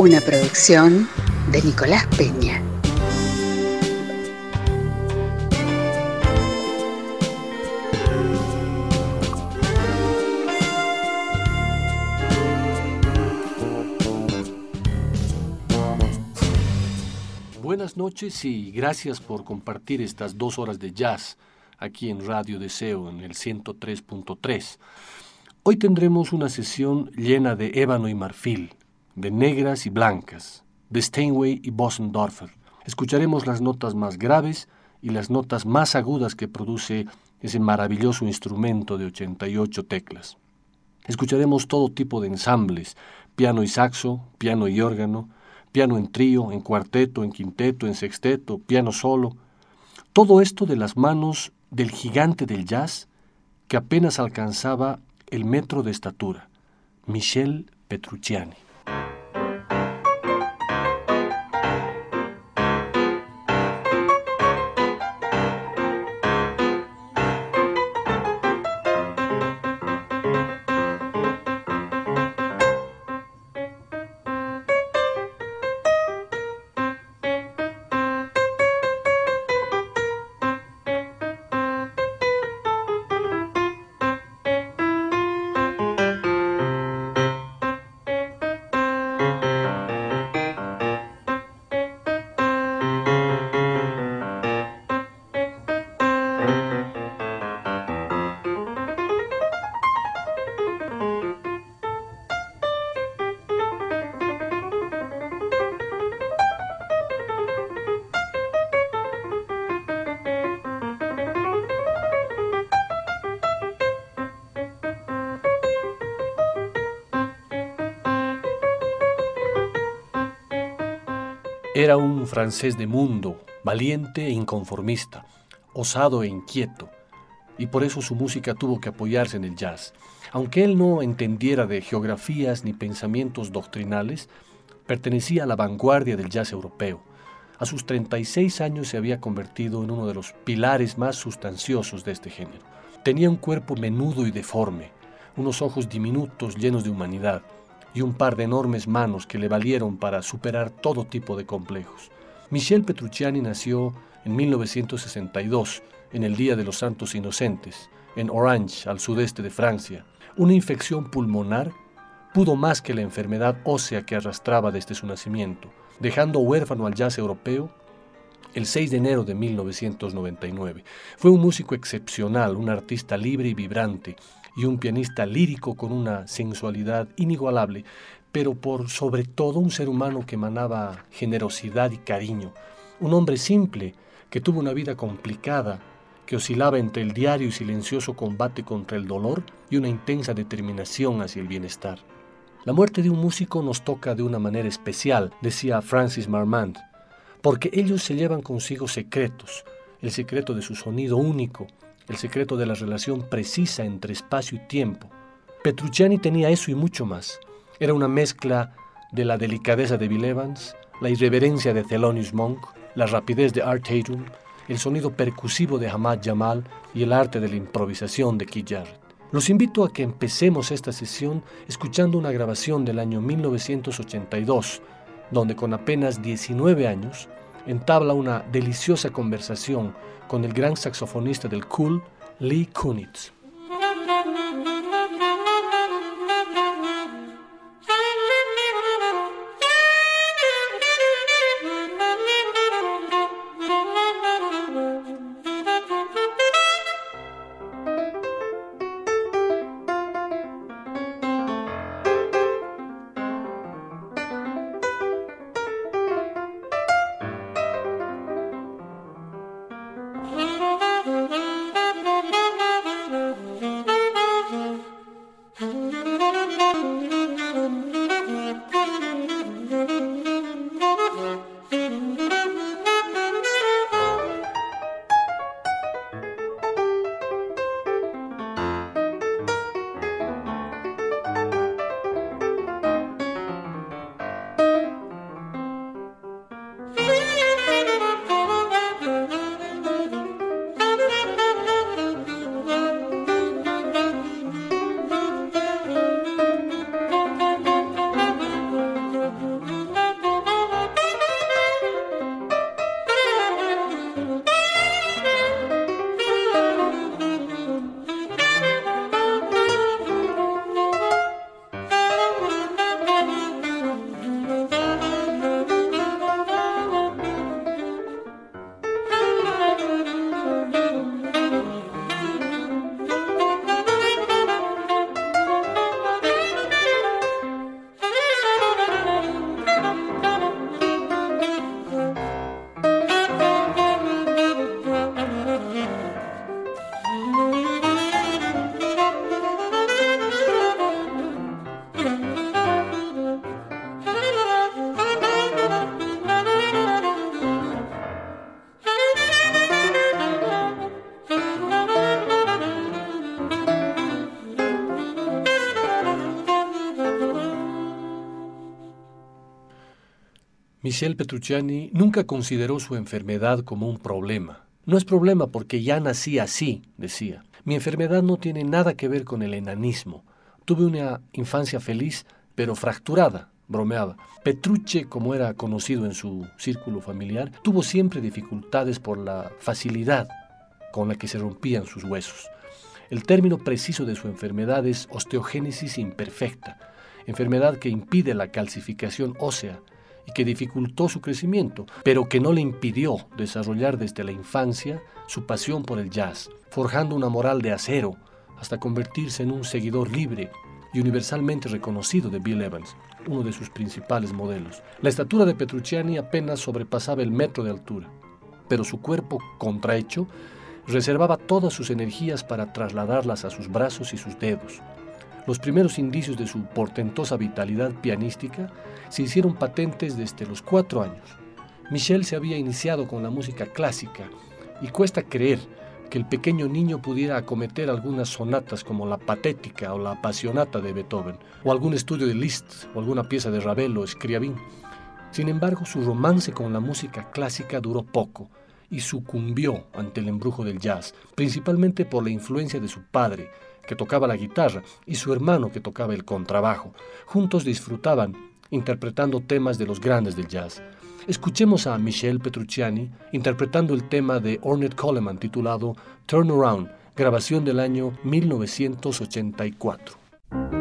Una producción de Nicolás Peña. Buenas noches y gracias por compartir estas dos horas de jazz aquí en Radio Deseo en el 103.3. Hoy tendremos una sesión llena de ébano y marfil de negras y blancas, de Steinway y Bosendorfer. Escucharemos las notas más graves y las notas más agudas que produce ese maravilloso instrumento de 88 teclas. Escucharemos todo tipo de ensambles, piano y saxo, piano y órgano, piano en trío, en cuarteto, en quinteto, en sexteto, piano solo. Todo esto de las manos del gigante del jazz que apenas alcanzaba el metro de estatura, Michel Petrucciani. Era un francés de mundo, valiente e inconformista, osado e inquieto, y por eso su música tuvo que apoyarse en el jazz. Aunque él no entendiera de geografías ni pensamientos doctrinales, pertenecía a la vanguardia del jazz europeo. A sus 36 años se había convertido en uno de los pilares más sustanciosos de este género. Tenía un cuerpo menudo y deforme, unos ojos diminutos llenos de humanidad, y un par de enormes manos que le valieron para superar todo tipo de complejos. Michel Petrucciani nació en 1962, en el Día de los Santos Inocentes, en Orange, al sudeste de Francia. Una infección pulmonar pudo más que la enfermedad ósea que arrastraba desde su nacimiento, dejando huérfano al jazz europeo el 6 de enero de 1999. Fue un músico excepcional, un artista libre y vibrante, y un pianista lírico con una sensualidad inigualable, pero por sobre todo un ser humano que emanaba generosidad y cariño, un hombre simple que tuvo una vida complicada, que oscilaba entre el diario y silencioso combate contra el dolor y una intensa determinación hacia el bienestar. La muerte de un músico nos toca de una manera especial, decía Francis Marmand, porque ellos se llevan consigo secretos, el secreto de su sonido único, el secreto de la relación precisa entre espacio y tiempo. Petrucciani tenía eso y mucho más. Era una mezcla de la delicadeza de Bill Evans, la irreverencia de Thelonious Monk, la rapidez de Art Tatum, el sonido percusivo de Hamad Jamal y el arte de la improvisación de Keith. Los invito a que empecemos esta sesión escuchando una grabación del año 1982, donde con apenas 19 años entabla una deliciosa conversación con el gran saxofonista del cool, Lee Kunitz. Michel Petrucciani nunca consideró su enfermedad como un problema. No es problema porque ya nací así, decía. Mi enfermedad no tiene nada que ver con el enanismo. Tuve una infancia feliz, pero fracturada, bromeaba. Petrucci, como era conocido en su círculo familiar, tuvo siempre dificultades por la facilidad con la que se rompían sus huesos. El término preciso de su enfermedad es osteogénesis imperfecta, enfermedad que impide la calcificación ósea y que dificultó su crecimiento, pero que no le impidió desarrollar desde la infancia su pasión por el jazz, forjando una moral de acero hasta convertirse en un seguidor libre y universalmente reconocido de Bill Evans, uno de sus principales modelos. La estatura de Petrucciani apenas sobrepasaba el metro de altura, pero su cuerpo contrahecho reservaba todas sus energías para trasladarlas a sus brazos y sus dedos, los primeros indicios de su portentosa vitalidad pianística se hicieron patentes desde los cuatro años. Michel se había iniciado con la música clásica y cuesta creer que el pequeño niño pudiera acometer algunas sonatas como la patética o la apasionata de Beethoven, o algún estudio de Liszt, o alguna pieza de Ravel o Scriabin. Sin embargo, su romance con la música clásica duró poco y sucumbió ante el embrujo del jazz, principalmente por la influencia de su padre, que tocaba la guitarra, y su hermano, que tocaba el contrabajo. Juntos disfrutaban interpretando temas de los grandes del jazz. Escuchemos a Michel Petrucciani interpretando el tema de Ornette Coleman titulado Turn Around, grabación del año 1984.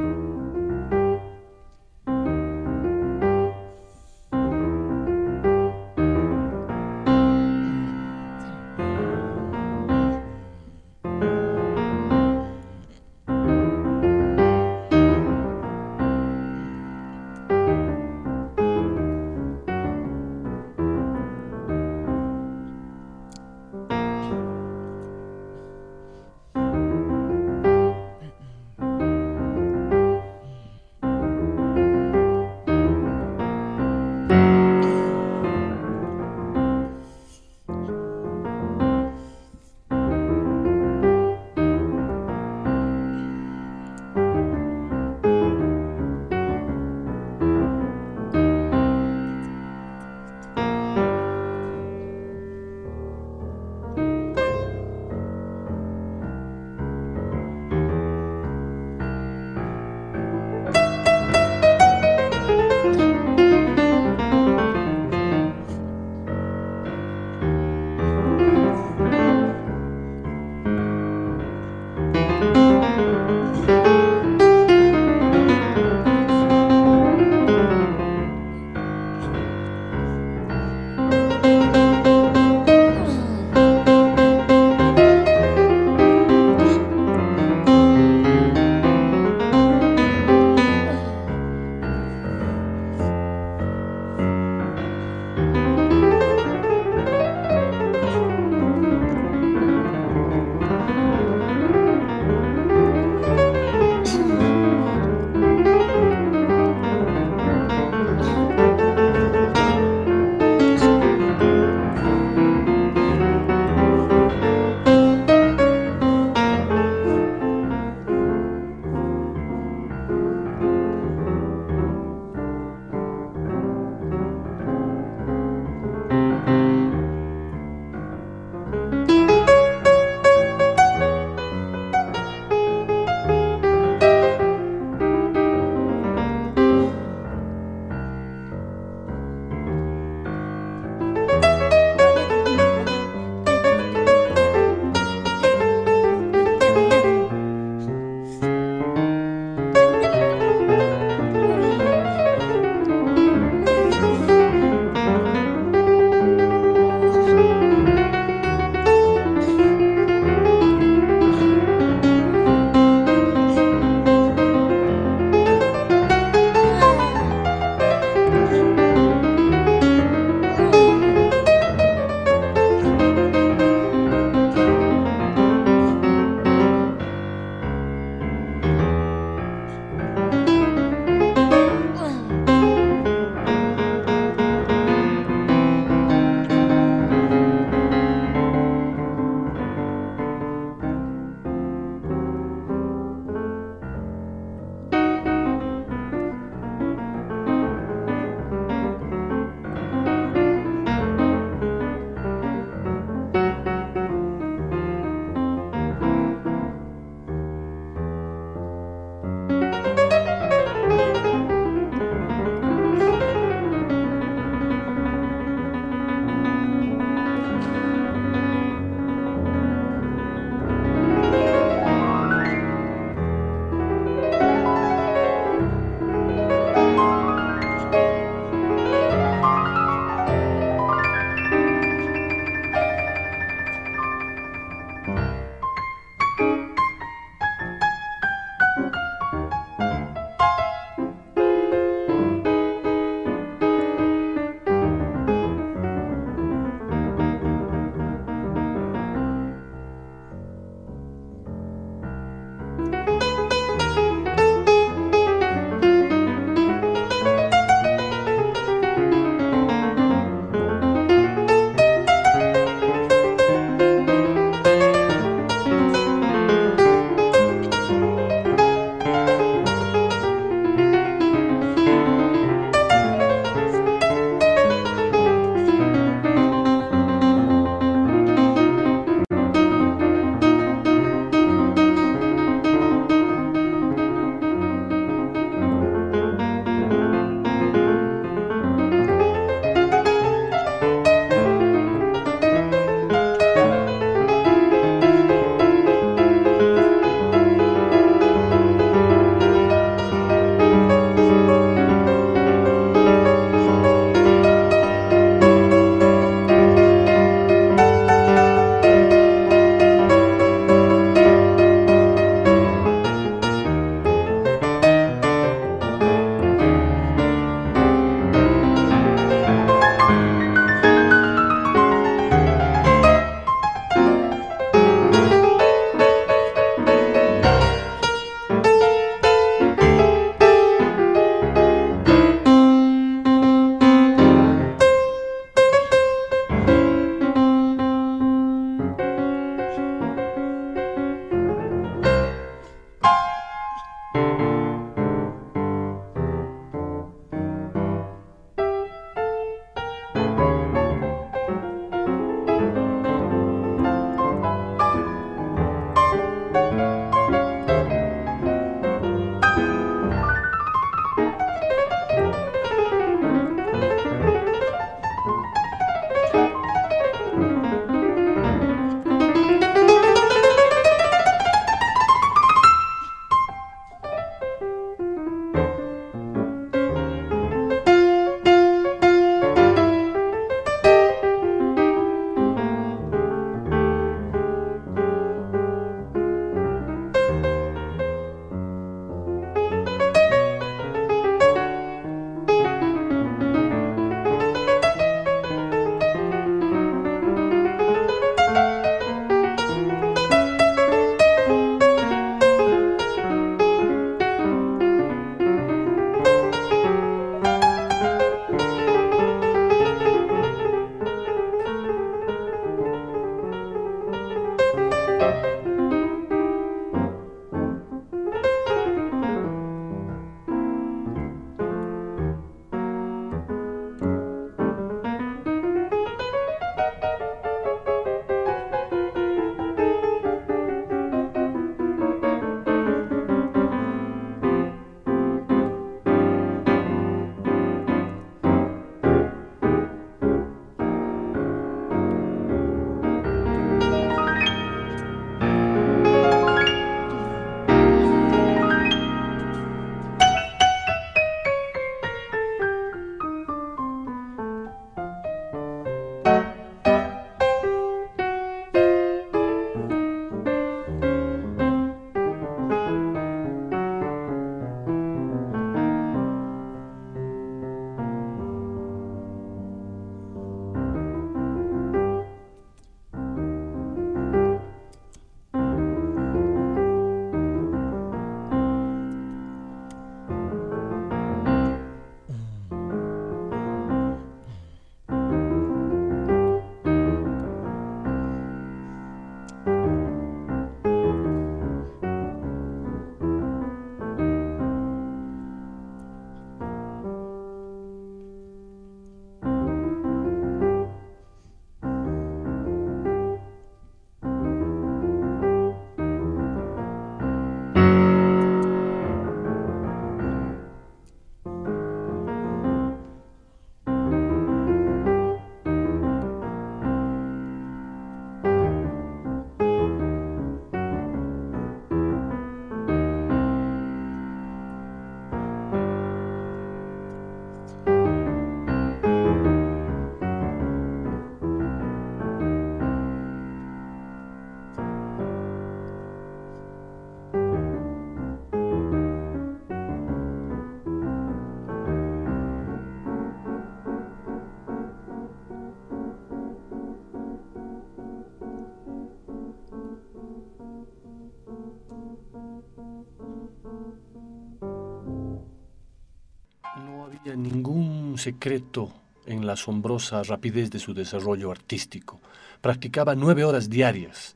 Ningún secreto en la asombrosa rapidez de su desarrollo artístico. Practicaba nueve horas diarias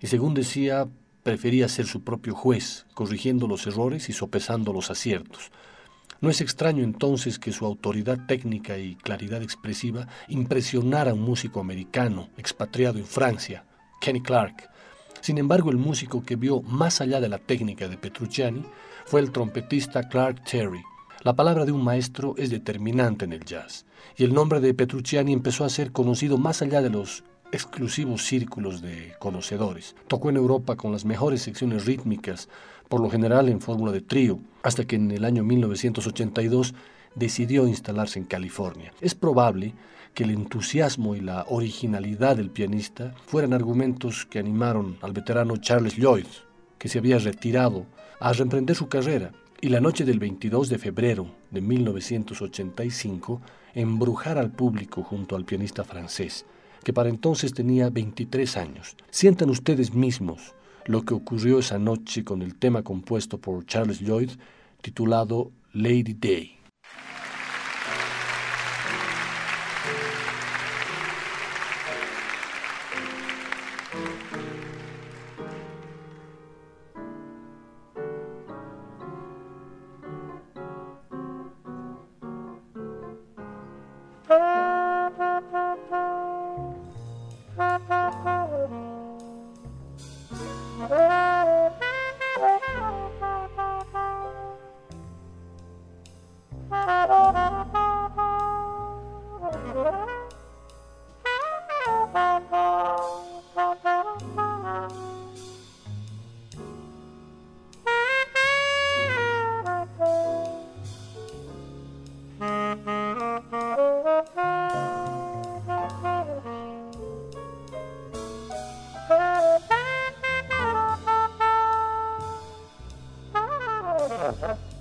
y, según decía, prefería ser su propio juez, corrigiendo los errores y sopesando los aciertos. No es extraño entonces que su autoridad técnica y claridad expresiva impresionara a un músico americano expatriado en Francia, Kenny Clark. Sin embargo, el músico que vio más allá de la técnica de Petrucciani fue el trompetista Clark Terry. La palabra de un maestro es determinante en el jazz, y el nombre de Petrucciani empezó a ser conocido más allá de los exclusivos círculos de conocedores. Tocó en Europa con las mejores secciones rítmicas, por lo general en fórmula de trío, hasta que en el año 1982 decidió instalarse en California. Es probable que el entusiasmo y la originalidad del pianista fueran argumentos que animaron al veterano Charles Lloyd, que se había retirado, a reemprender su carrera y la noche del 22 de febrero de 1985 embrujar al público junto al pianista francés que para entonces tenía 23 años. Sientan ustedes mismos lo que ocurrió esa noche con el tema compuesto por Charles Lloyd titulado Lady Day. Uh-huh.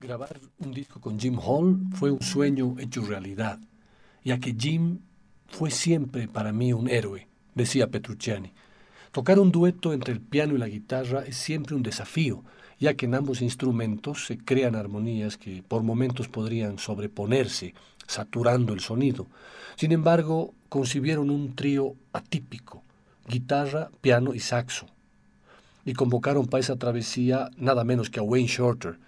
Grabar un disco con Jim Hall fue un sueño hecho realidad, ya que Jim fue siempre para mí un héroe, decía Petrucciani. Tocar un dueto entre el piano y la guitarra es siempre un desafío, ya que en ambos instrumentos se crean armonías que por momentos podrían sobreponerse, saturando el sonido. Sin embargo, concibieron un trío atípico, guitarra, piano y saxo, y convocaron para esa travesía nada menos que a Wayne Shorter,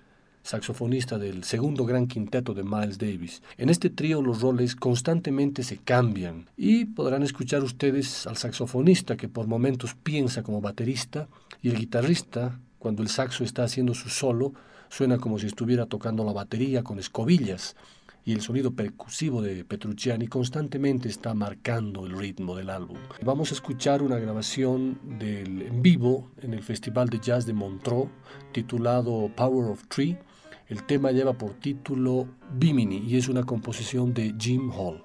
saxofonista del segundo gran quinteto de Miles Davis. En este trío los roles constantemente se cambian y podrán escuchar ustedes al saxofonista que por momentos piensa como baterista y el guitarrista cuando el saxo está haciendo su solo, suena como si estuviera tocando la batería con escobillas, y el sonido percusivo de Petrucciani constantemente está marcando el ritmo del álbum. Vamos a escuchar una grabación del en vivo en el Festival de Jazz de Montreux titulado Power of Tree. El tema lleva por título Bimini y es una composición de Jim Hall.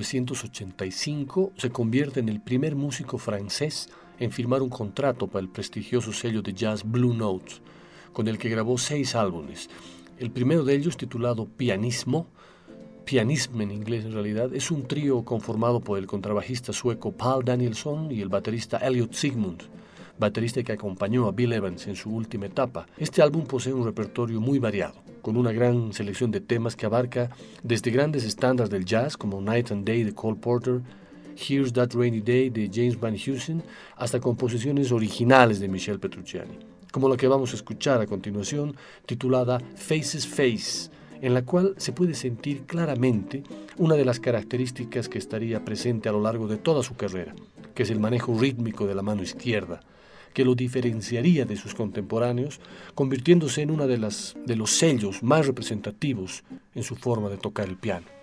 1985 se convierte en el primer músico francés en firmar un contrato para el prestigioso sello de jazz Blue Notes, con el que grabó seis álbumes. El primero de ellos, titulado Pianismo, Pianism en inglés en realidad, es un trío conformado por el contrabajista sueco Paul Danielson y el baterista Elliot Sigmund, baterista que acompañó a Bill Evans en su última etapa. Este álbum posee un repertorio muy variado, con una gran selección de temas que abarca desde grandes estándares del jazz como Night and Day de Cole Porter, Here's That Rainy Day de James Van Heusen, hasta composiciones originales de Michel Petrucciani, como la que vamos a escuchar a continuación, titulada Faces Face, en la cual se puede sentir claramente una de las características que estaría presente a lo largo de toda su carrera, que es el manejo rítmico de la mano izquierda, que lo diferenciaría de sus contemporáneos, convirtiéndose en uno de, las, de los sellos más representativos en su forma de tocar el piano.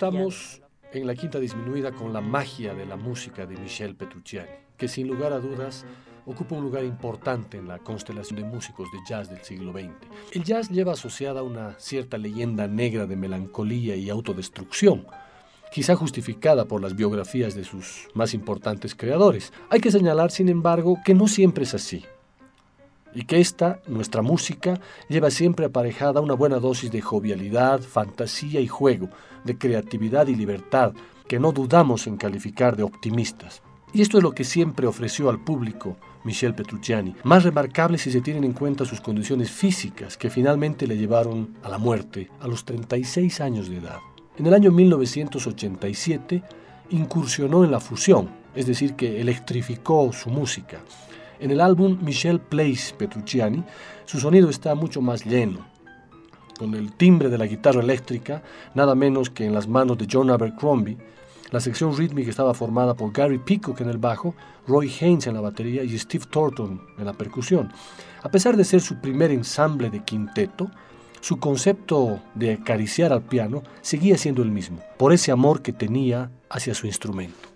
Estamos en la quinta disminuida con la magia de la música de Michel Petrucciani, que sin lugar a dudas ocupa un lugar importante en la constelación de músicos de jazz del siglo XX. El jazz lleva asociada una cierta leyenda negra de melancolía y autodestrucción, quizá justificada por las biografías de sus más importantes creadores. Hay que señalar, sin embargo, que no siempre es así y que esta, nuestra música, lleva siempre aparejada una buena dosis de jovialidad, fantasía y juego, de creatividad y libertad, que no dudamos en calificar de optimistas. Y esto es lo que siempre ofreció al público Michel Petrucciani, más remarcable si se tienen en cuenta sus condiciones físicas que finalmente le llevaron a la muerte a los 36 años de edad. En el año 1987 incursionó en la fusión, es decir, que electrificó su música. En el álbum Michel Plays Petrucciani, su sonido está mucho más lleno, con el timbre de la guitarra eléctrica, nada menos que en las manos de John Abercrombie. La sección rítmica estaba formada por Gary Peacock en el bajo, Roy Haynes en la batería y Steve Thornton en la percusión. A pesar de ser su primer ensamble de quinteto, su concepto de acariciar al piano seguía siendo el mismo, por ese amor que tenía hacia su instrumento.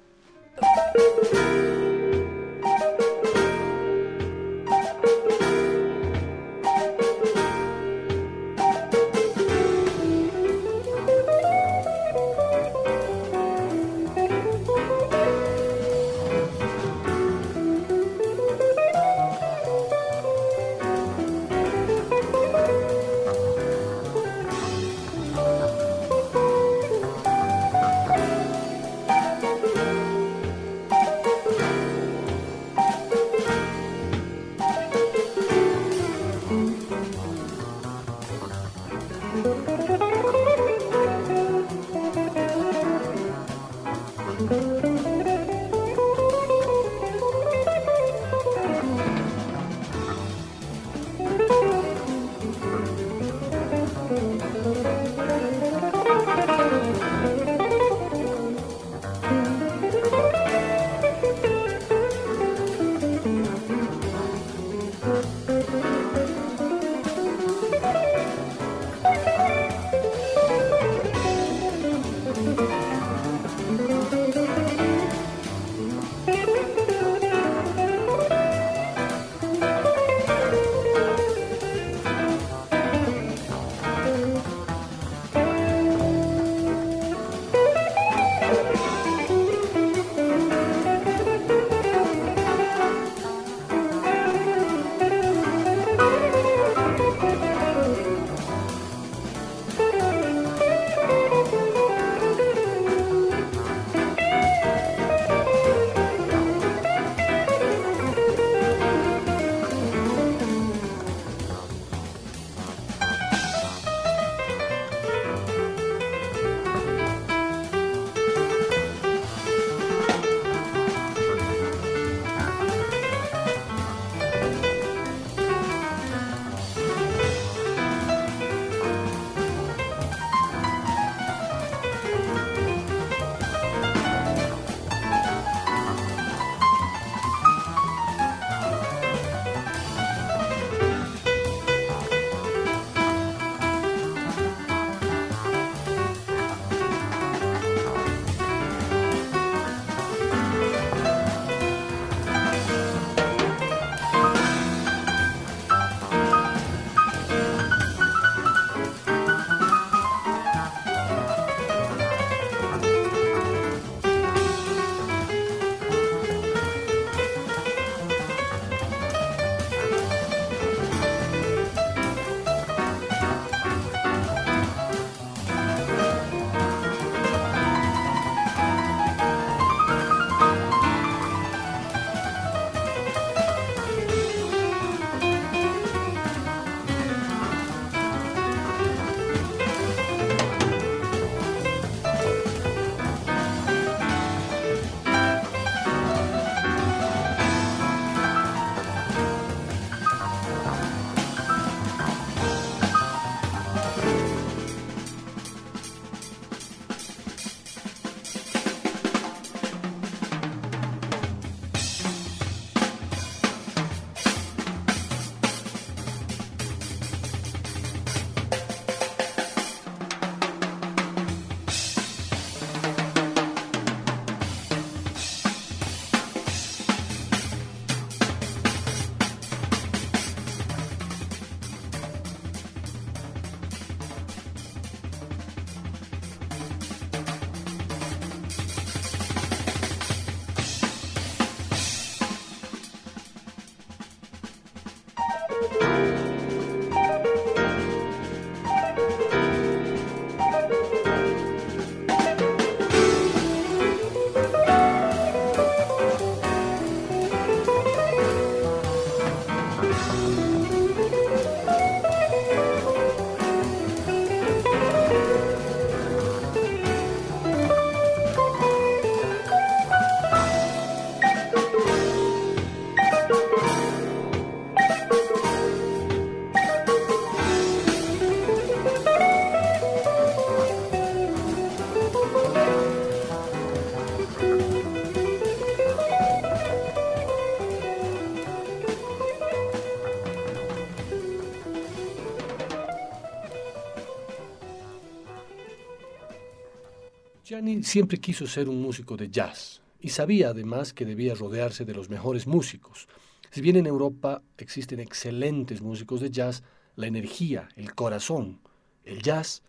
Siempre quiso ser un músico de jazz y sabía además que debía rodearse de los mejores músicos. Si bien en Europa existen excelentes músicos de jazz, la energía, el corazón, el jazz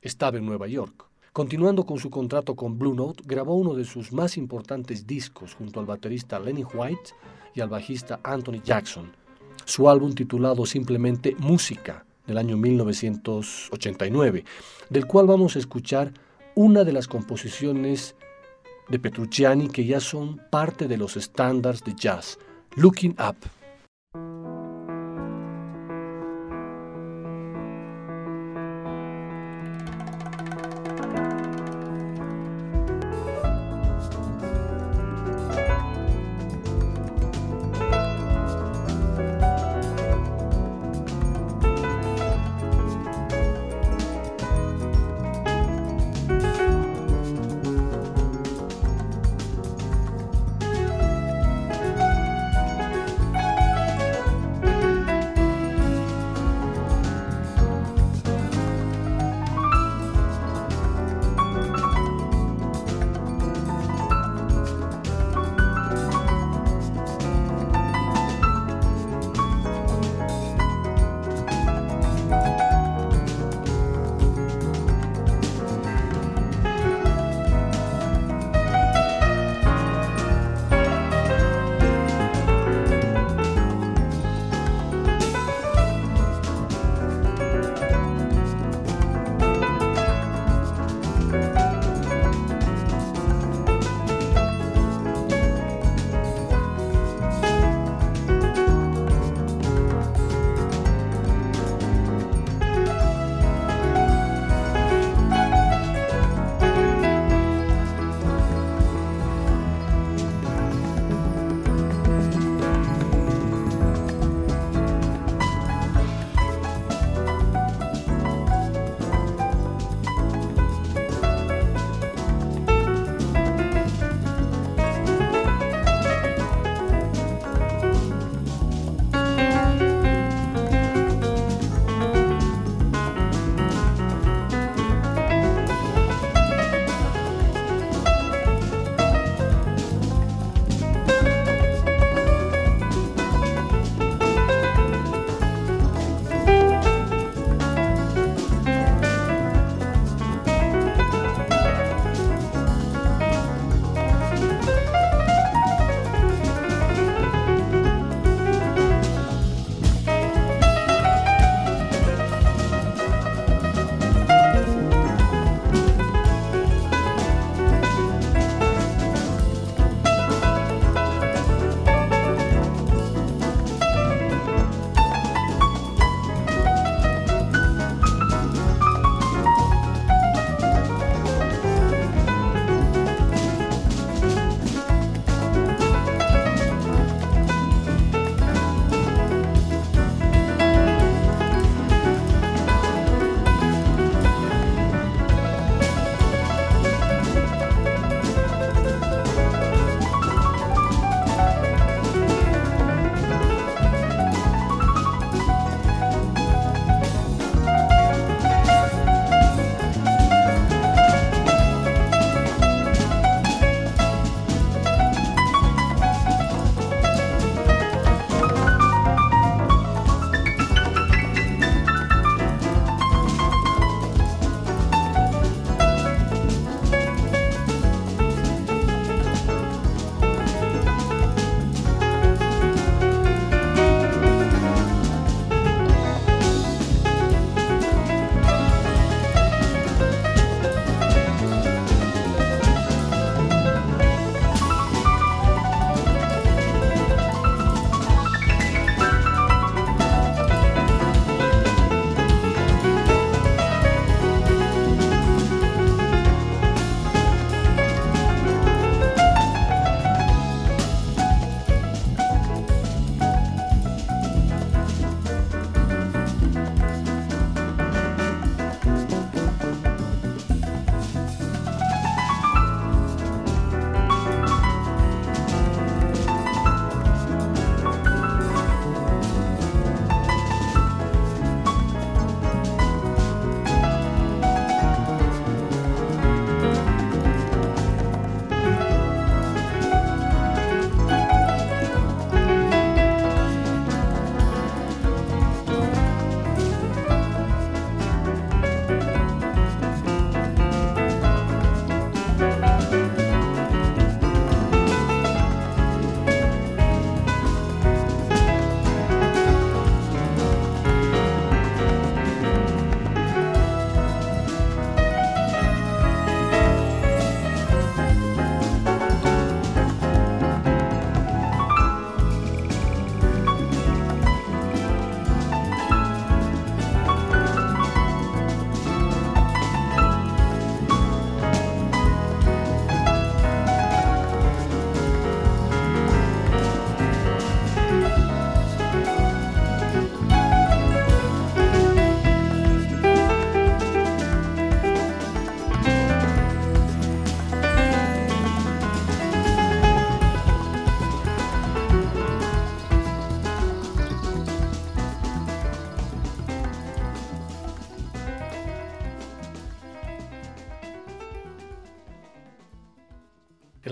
estaba en Nueva York. Continuando con su contrato con Blue Note, grabó uno de sus más importantes discos junto al baterista Lenny White y al bajista Anthony Jackson. Su álbum titulado simplemente Música del año 1989, del cual vamos a escuchar una de las composiciones de Petrucciani que ya son parte de los estándares de jazz, Looking Up.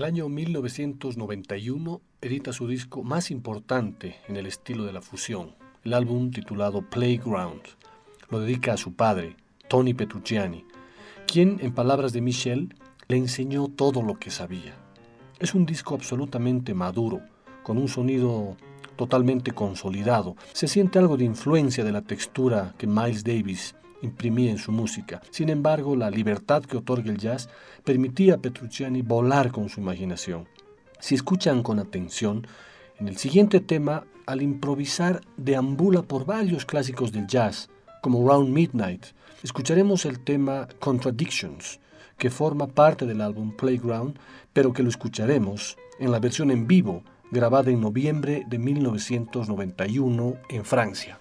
El año 1991 edita su disco más importante en el estilo de la fusión, el álbum titulado Playground. Lo dedica a su padre, Tony Petrucciani, quien, en palabras de Michel, le enseñó todo lo que sabía. Es un disco absolutamente maduro, con un sonido totalmente consolidado. Se siente algo de influencia de la textura que Miles Davis imprimía en su música. Sin embargo, la libertad que otorga el jazz permitía a Petrucciani volar con su imaginación. Si escuchan con atención, en el siguiente tema, al improvisar, deambula por varios clásicos del jazz, como Round Midnight. Escucharemos el tema Contradictions, que forma parte del álbum Playground, pero que lo escucharemos en la versión en vivo, grabada en noviembre de 1991 en Francia.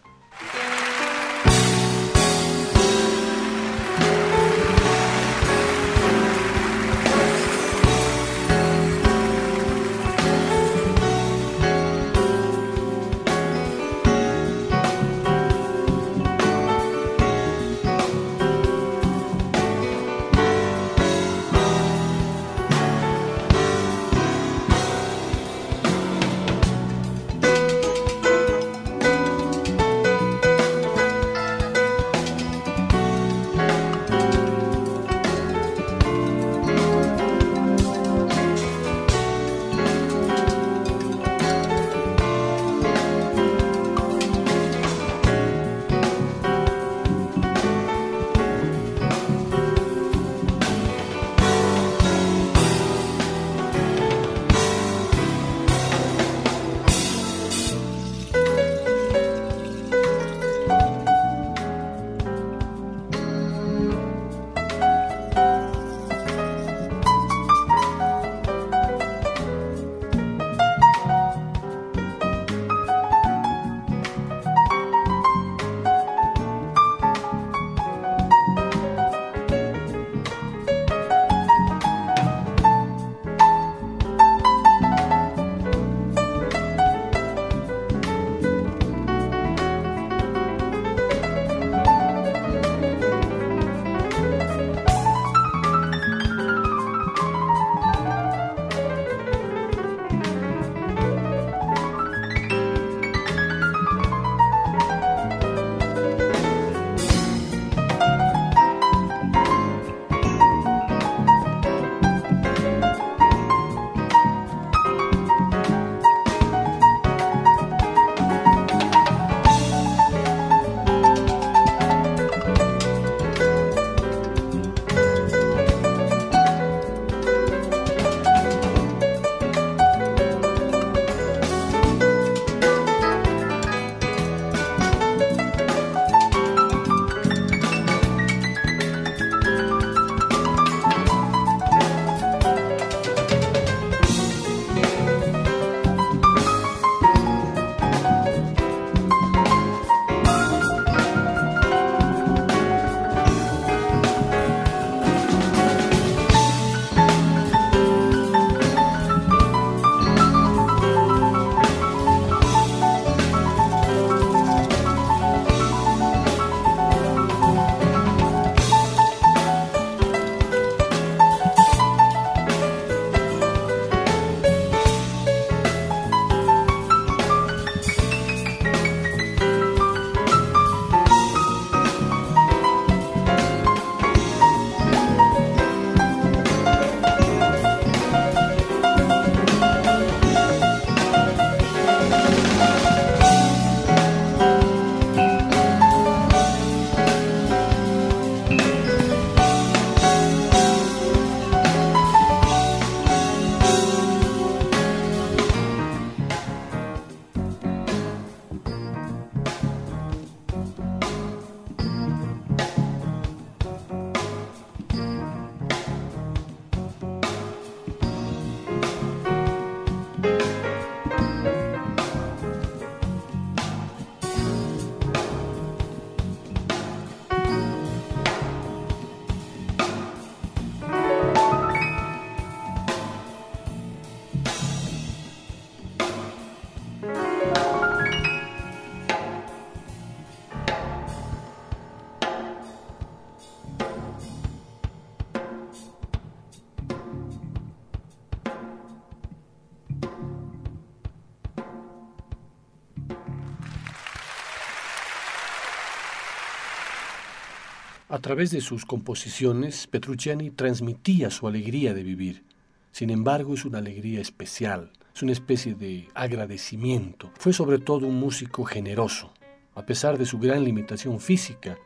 Través de sus composiciones, Petrucciani transmitía su alegría de vivir. Sin embargo, es una alegría especial, es una especie de agradecimiento. Fue sobre todo un músico generoso. A pesar de su gran limitación física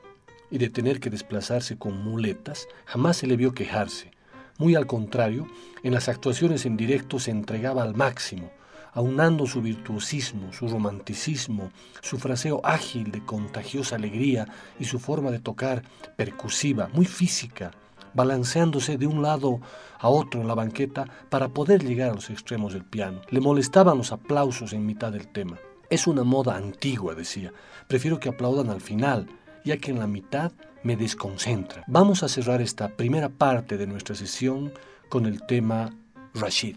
y de tener que desplazarse con muletas, jamás se le vio quejarse. Muy al contrario, en las actuaciones en directo se entregaba al máximo, aunando su virtuosismo, su romanticismo, su fraseo ágil de contagiosa alegría y su forma de tocar percusiva, muy física, balanceándose de un lado a otro en la banqueta para poder llegar a los extremos del piano. Le molestaban los aplausos en mitad del tema. Es una moda antigua, decía. Prefiero que aplaudan al final, ya que en la mitad me desconcentra. Vamos a cerrar esta primera parte de nuestra sesión con el tema Rashid.